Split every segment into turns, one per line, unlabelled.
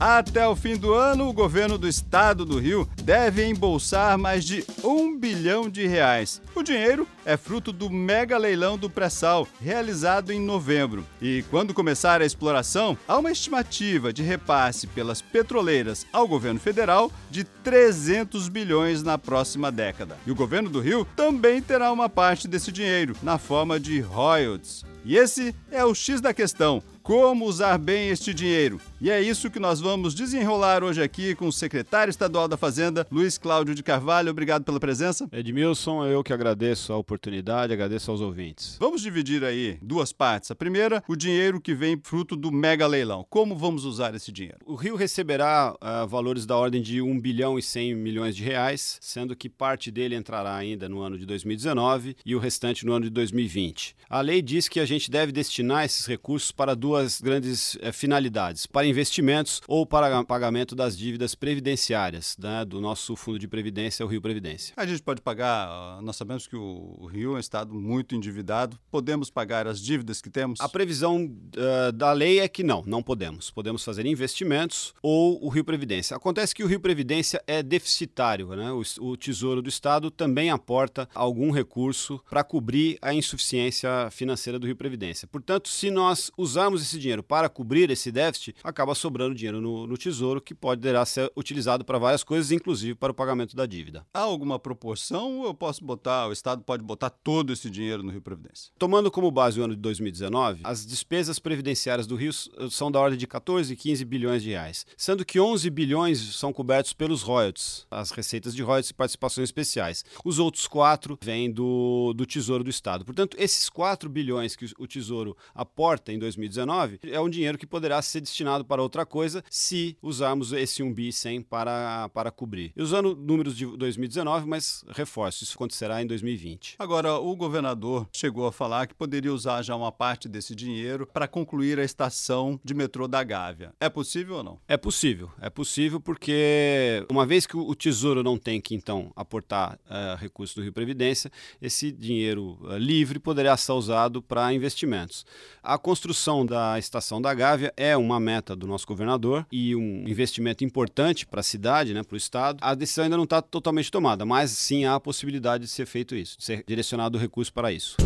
Até o fim do ano, o governo do estado do Rio deve embolsar mais de um bilhão de reais. O dinheiro é fruto do mega leilão do pré-sal, realizado em novembro. E quando começar a exploração, há uma estimativa de repasse pelas petroleiras ao governo federal de 300 bilhões na próxima década. E o governo do Rio também terá uma parte desse dinheiro, na forma de royalties. E esse é o X da questão como usar bem este dinheiro. E é isso que nós vamos desenrolar hoje aqui com o secretário estadual da Fazenda, Luiz Cláudio de Carvalho. Obrigado pela presença.
Edmilson, eu que agradeço a oportunidade, agradeço aos ouvintes.
Vamos dividir aí duas partes. A primeira, o dinheiro que vem fruto do mega leilão. Como vamos usar esse dinheiro?
O Rio receberá uh, valores da ordem de 1 bilhão e 100 milhões de reais, sendo que parte dele entrará ainda no ano de 2019 e o restante no ano de 2020. A lei diz que a gente deve destinar esses recursos para duas grandes é, finalidades: para investimentos ou para pagamento das dívidas previdenciárias né, do nosso fundo de previdência, o Rio Previdência.
A gente pode pagar, nós sabemos que o Rio é um estado muito endividado, podemos pagar as dívidas que temos?
A previsão uh, da lei é que não, não podemos. Podemos fazer investimentos ou o Rio Previdência. Acontece que o Rio Previdência é deficitário, né? o, o Tesouro do Estado também aporta algum recurso para cobrir a insuficiência financeira do Rio Previdência. Portanto, se nós usarmos esse dinheiro para cobrir esse déficit, acaba sobrando dinheiro no, no Tesouro que poderá ser utilizado para várias coisas, inclusive para o pagamento da dívida.
Há alguma proporção ou eu posso botar, o Estado pode botar todo esse dinheiro no Rio Previdência?
Tomando como base o ano de 2019, as despesas previdenciárias do Rio são da ordem de 14, 15 bilhões de reais, sendo que 11 bilhões são cobertos pelos royalties, as receitas de royalties e participações especiais. Os outros quatro vêm do, do Tesouro do Estado. Portanto, esses 4 bilhões que o Tesouro aporta em 2019 é um dinheiro que poderá ser destinado para outra coisa se usarmos esse 1 bi 100 para, para cobrir. E usando números de 2019, mas reforço, isso acontecerá em 2020.
Agora, o governador chegou a falar que poderia usar já uma parte desse dinheiro para concluir a estação de metrô da Gávea. É possível ou não?
É possível. É possível porque, uma vez que o Tesouro não tem que, então, aportar uh, recursos do Rio Previdência, esse dinheiro uh, livre poderá ser usado para investimentos. A construção da estação da Gávea é uma meta do nosso governador e um investimento importante para a cidade, né, para o estado. A decisão ainda não está totalmente tomada, mas sim há a possibilidade de ser feito isso, de ser direcionado o recurso para isso.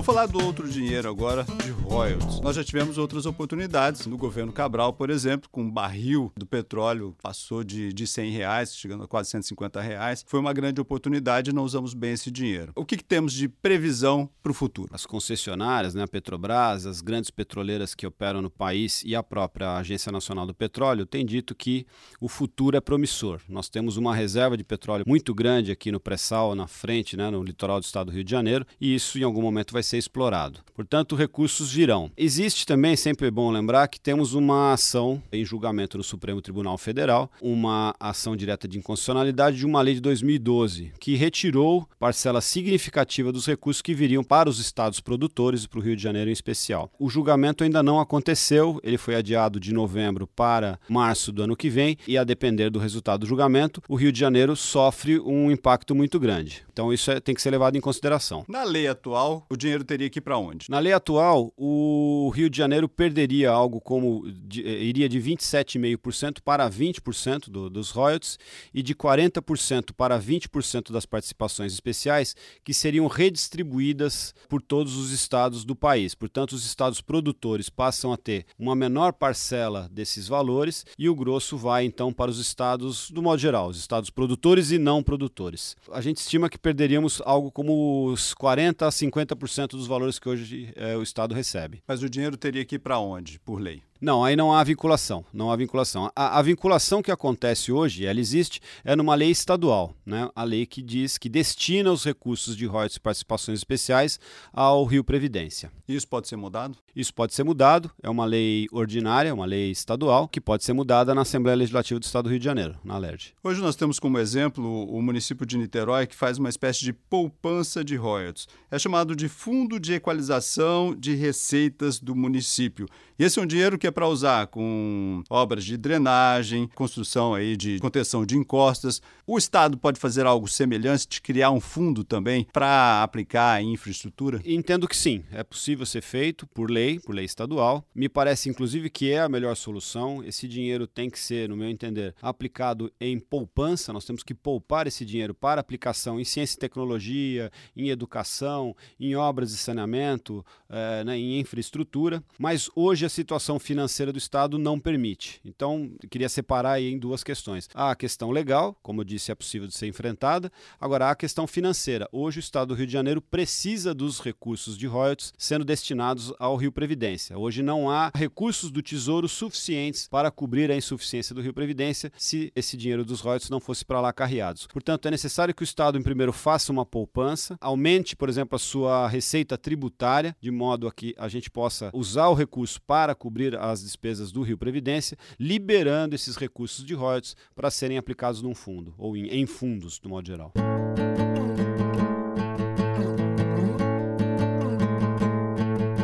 Vou falar do outro dinheiro agora, de royalties. Nós já tivemos outras oportunidades no governo Cabral, por exemplo, com um barril do petróleo passou de, de 100 reais, chegando a quase 150 reais. Foi uma grande oportunidade e não usamos bem esse dinheiro. O que, que temos de previsão para o futuro?
As concessionárias, né, a Petrobras, as grandes petroleiras que operam no país e a própria Agência Nacional do Petróleo têm dito que o futuro é promissor. Nós temos uma reserva de petróleo muito grande aqui no pré-sal, na frente, né, no litoral do estado do Rio de Janeiro, e isso em algum momento vai ser explorado. Portanto, recursos virão. Existe também, sempre é bom lembrar, que temos uma ação em julgamento no Supremo Tribunal Federal, uma ação direta de inconstitucionalidade de uma lei de 2012, que retirou parcela significativa dos recursos que viriam para os estados produtores e para o Rio de Janeiro em especial. O julgamento ainda não aconteceu, ele foi adiado de novembro para março do ano que vem, e a depender do resultado do julgamento, o Rio de Janeiro sofre um impacto muito grande. Então, isso é, tem que ser levado em consideração.
Na lei atual, o dinheiro teria que ir para onde?
Na lei atual, o Rio de Janeiro perderia algo como de, eh, iria de 27,5% para 20% do, dos royalties e de 40% para 20% das participações especiais que seriam redistribuídas por todos os estados do país. Portanto, os estados produtores passam a ter uma menor parcela desses valores e o grosso vai então para os estados do modo geral, os estados produtores e não produtores. A gente estima que perderíamos algo como os 40 a 50% dos valores que hoje é, o Estado recebe.
Mas o dinheiro teria que ir para onde, por lei?
Não, aí não há vinculação. Não há vinculação. A, a, vinculação que acontece hoje, ela existe, é numa lei estadual, né? A lei que diz que destina os recursos de royalties e participações especiais ao Rio Previdência.
Isso pode ser mudado?
Isso pode ser mudado. É uma lei ordinária, uma lei estadual, que pode ser mudada na Assembleia Legislativa do Estado do Rio de Janeiro, na LERJ.
Hoje nós temos como exemplo o município de Niterói, que faz uma espécie de poupança de royalties. É chamado de Fundo de Equalização de Receitas do Município. E esse é um dinheiro que é para usar com obras de drenagem, construção aí de contenção de encostas. O Estado pode fazer algo semelhante, de criar um fundo também para aplicar em infraestrutura?
Entendo que sim, é possível ser feito por lei, por lei estadual. Me parece inclusive que é a melhor solução. Esse dinheiro tem que ser, no meu entender, aplicado em poupança. Nós temos que poupar esse dinheiro para aplicação em ciência e tecnologia, em educação, em obras de saneamento, é, né, em infraestrutura. Mas hoje situação financeira do Estado não permite. Então, queria separar aí em duas questões. A questão legal, como eu disse, é possível de ser enfrentada. Agora, a questão financeira. Hoje, o Estado do Rio de Janeiro precisa dos recursos de royalties sendo destinados ao Rio Previdência. Hoje não há recursos do Tesouro suficientes para cobrir a insuficiência do Rio Previdência se esse dinheiro dos royalties não fosse para lá carreados. Portanto, é necessário que o Estado, em primeiro, faça uma poupança, aumente, por exemplo, a sua receita tributária, de modo a que a gente possa usar o recurso para cobrir as despesas do Rio Previdência, liberando esses recursos de royalties para serem aplicados num fundo, ou em, em fundos, do modo geral.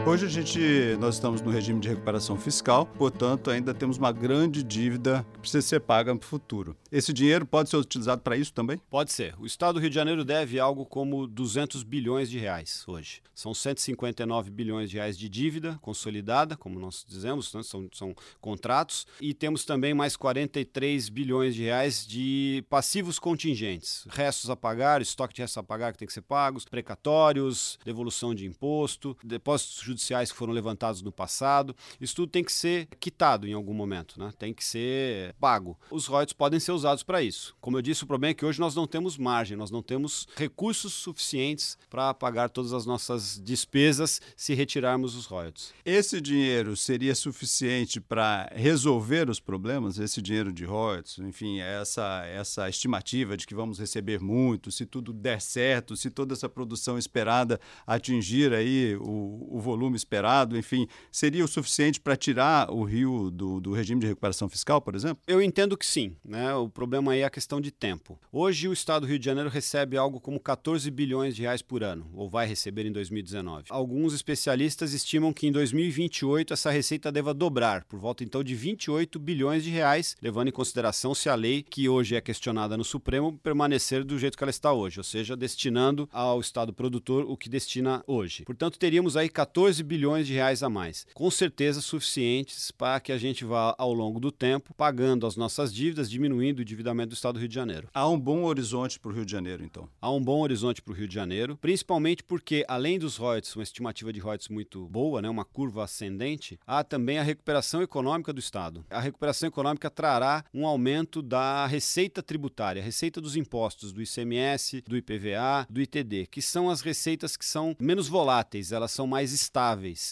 Hoje a gente, nós estamos no regime de recuperação fiscal, portanto ainda temos uma grande dívida que precisa ser paga no futuro. Esse dinheiro pode ser utilizado para isso também?
Pode ser. O Estado do Rio de Janeiro deve algo como 200 bilhões de reais hoje. São 159 bilhões de reais de dívida consolidada, como nós dizemos, né? são, são contratos, e temos também mais 43 bilhões de reais de passivos contingentes, restos a pagar, estoque de restos a pagar que tem que ser pagos, precatórios, devolução de imposto, depósitos judiciais que foram levantados no passado. Isso tudo tem que ser quitado em algum momento, né? tem que ser pago. Os royalties podem ser usados para isso. Como eu disse, o problema é que hoje nós não temos margem, nós não temos recursos suficientes para pagar todas as nossas despesas se retirarmos os royalties.
Esse dinheiro seria suficiente para resolver os problemas? Esse dinheiro de royalties, enfim, essa, essa estimativa de que vamos receber muito, se tudo der certo, se toda essa produção esperada atingir aí o, o volume volume esperado, enfim, seria o suficiente para tirar o Rio do, do regime de recuperação fiscal, por exemplo?
Eu entendo que sim. Né? O problema aí é a questão de tempo. Hoje o Estado do Rio de Janeiro recebe algo como 14 bilhões de reais por ano, ou vai receber em 2019. Alguns especialistas estimam que em 2028 essa receita deva dobrar, por volta então de 28 bilhões de reais, levando em consideração se a lei, que hoje é questionada no Supremo, permanecer do jeito que ela está hoje, ou seja, destinando ao Estado produtor o que destina hoje. Portanto, teríamos aí 14 14 bilhões de reais a mais, com certeza suficientes para que a gente vá ao longo do tempo pagando as nossas dívidas, diminuindo o endividamento do Estado do Rio de Janeiro.
Há um bom horizonte para o Rio de Janeiro, então?
Há um bom horizonte para o Rio de Janeiro, principalmente porque, além dos royalties, uma estimativa de royalties muito boa, né, uma curva ascendente, há também a recuperação econômica do Estado. A recuperação econômica trará um aumento da receita tributária, a receita dos impostos, do ICMS, do IPVA, do ITD, que são as receitas que são menos voláteis, elas são mais estáveis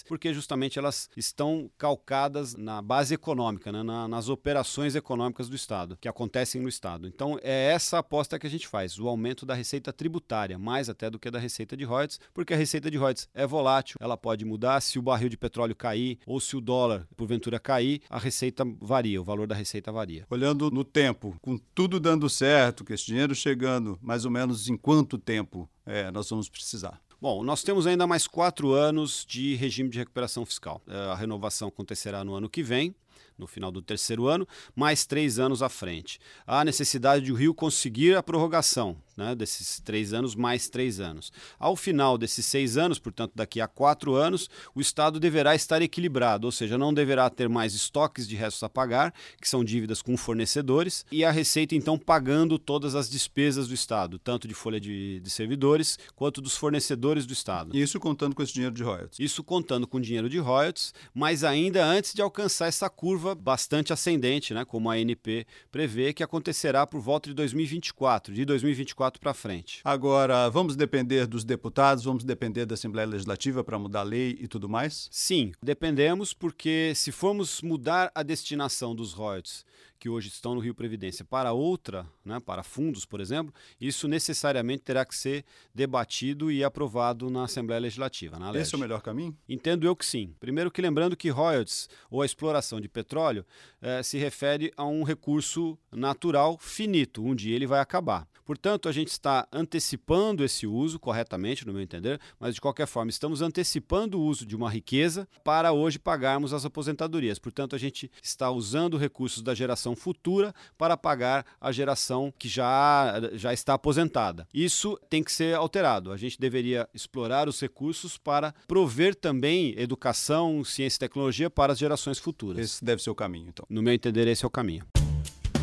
porque justamente elas estão calcadas na base econômica, né, na, nas operações econômicas do Estado, que acontecem no Estado. Então é essa aposta que a gente faz, o aumento da receita tributária, mais até do que da receita de royalties, porque a receita de royalties é volátil, ela pode mudar se o barril de petróleo cair ou se o dólar porventura cair, a receita varia, o valor da receita varia.
Olhando no tempo, com tudo dando certo, com esse dinheiro chegando, mais ou menos em quanto tempo é, nós vamos precisar?
Bom, nós temos ainda mais quatro anos de regime de recuperação fiscal. É, a renovação acontecerá no ano que vem, no final do terceiro ano, mais três anos à frente. Há necessidade de o Rio conseguir a prorrogação né, desses três anos mais três anos. Ao final desses seis anos, portanto, daqui a quatro anos, o Estado deverá estar equilibrado, ou seja, não deverá ter mais estoques de restos a pagar, que são dívidas com fornecedores, e a Receita, então, pagando todas as despesas do Estado, tanto de folha de, de servidores quanto dos fornecedores do Estado.
Isso contando com esse dinheiro de royalties?
Isso contando com dinheiro de royalties, mas ainda antes de alcançar essa curva curva bastante ascendente, né, como a ANP prevê, que acontecerá por volta de 2024, de 2024 para frente.
Agora, vamos depender dos deputados, vamos depender da Assembleia Legislativa para mudar a lei e tudo mais?
Sim, dependemos porque se formos mudar a destinação dos royalties que hoje estão no Rio Previdência para outra, né, para fundos, por exemplo, isso necessariamente terá que ser debatido e aprovado na Assembleia Legislativa. Na
Esse é o melhor caminho?
Entendo eu que sim. Primeiro que lembrando que royalties ou a exploração de petróleo eh, se refere a um recurso natural finito, um dia ele vai acabar. Portanto, a gente está antecipando esse uso corretamente, no meu entender, mas de qualquer forma, estamos antecipando o uso de uma riqueza para hoje pagarmos as aposentadorias. Portanto, a gente está usando recursos da geração futura para pagar a geração que já, já está aposentada. Isso tem que ser alterado. A gente deveria explorar os recursos para prover também educação, ciência e tecnologia para as gerações futuras.
Esse deve ser o caminho, então.
No meu entender, esse é o caminho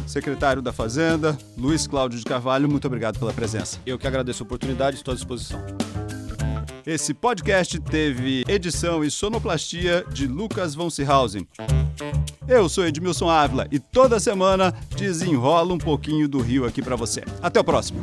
secretário da Fazenda, Luiz Cláudio de Carvalho, muito obrigado pela presença.
Eu que agradeço a oportunidade, estou à disposição.
Esse podcast teve edição e sonoplastia de Lucas von Seehausen. Eu sou Edmilson Ávila e toda semana desenrola um pouquinho do Rio aqui para você. Até o próximo.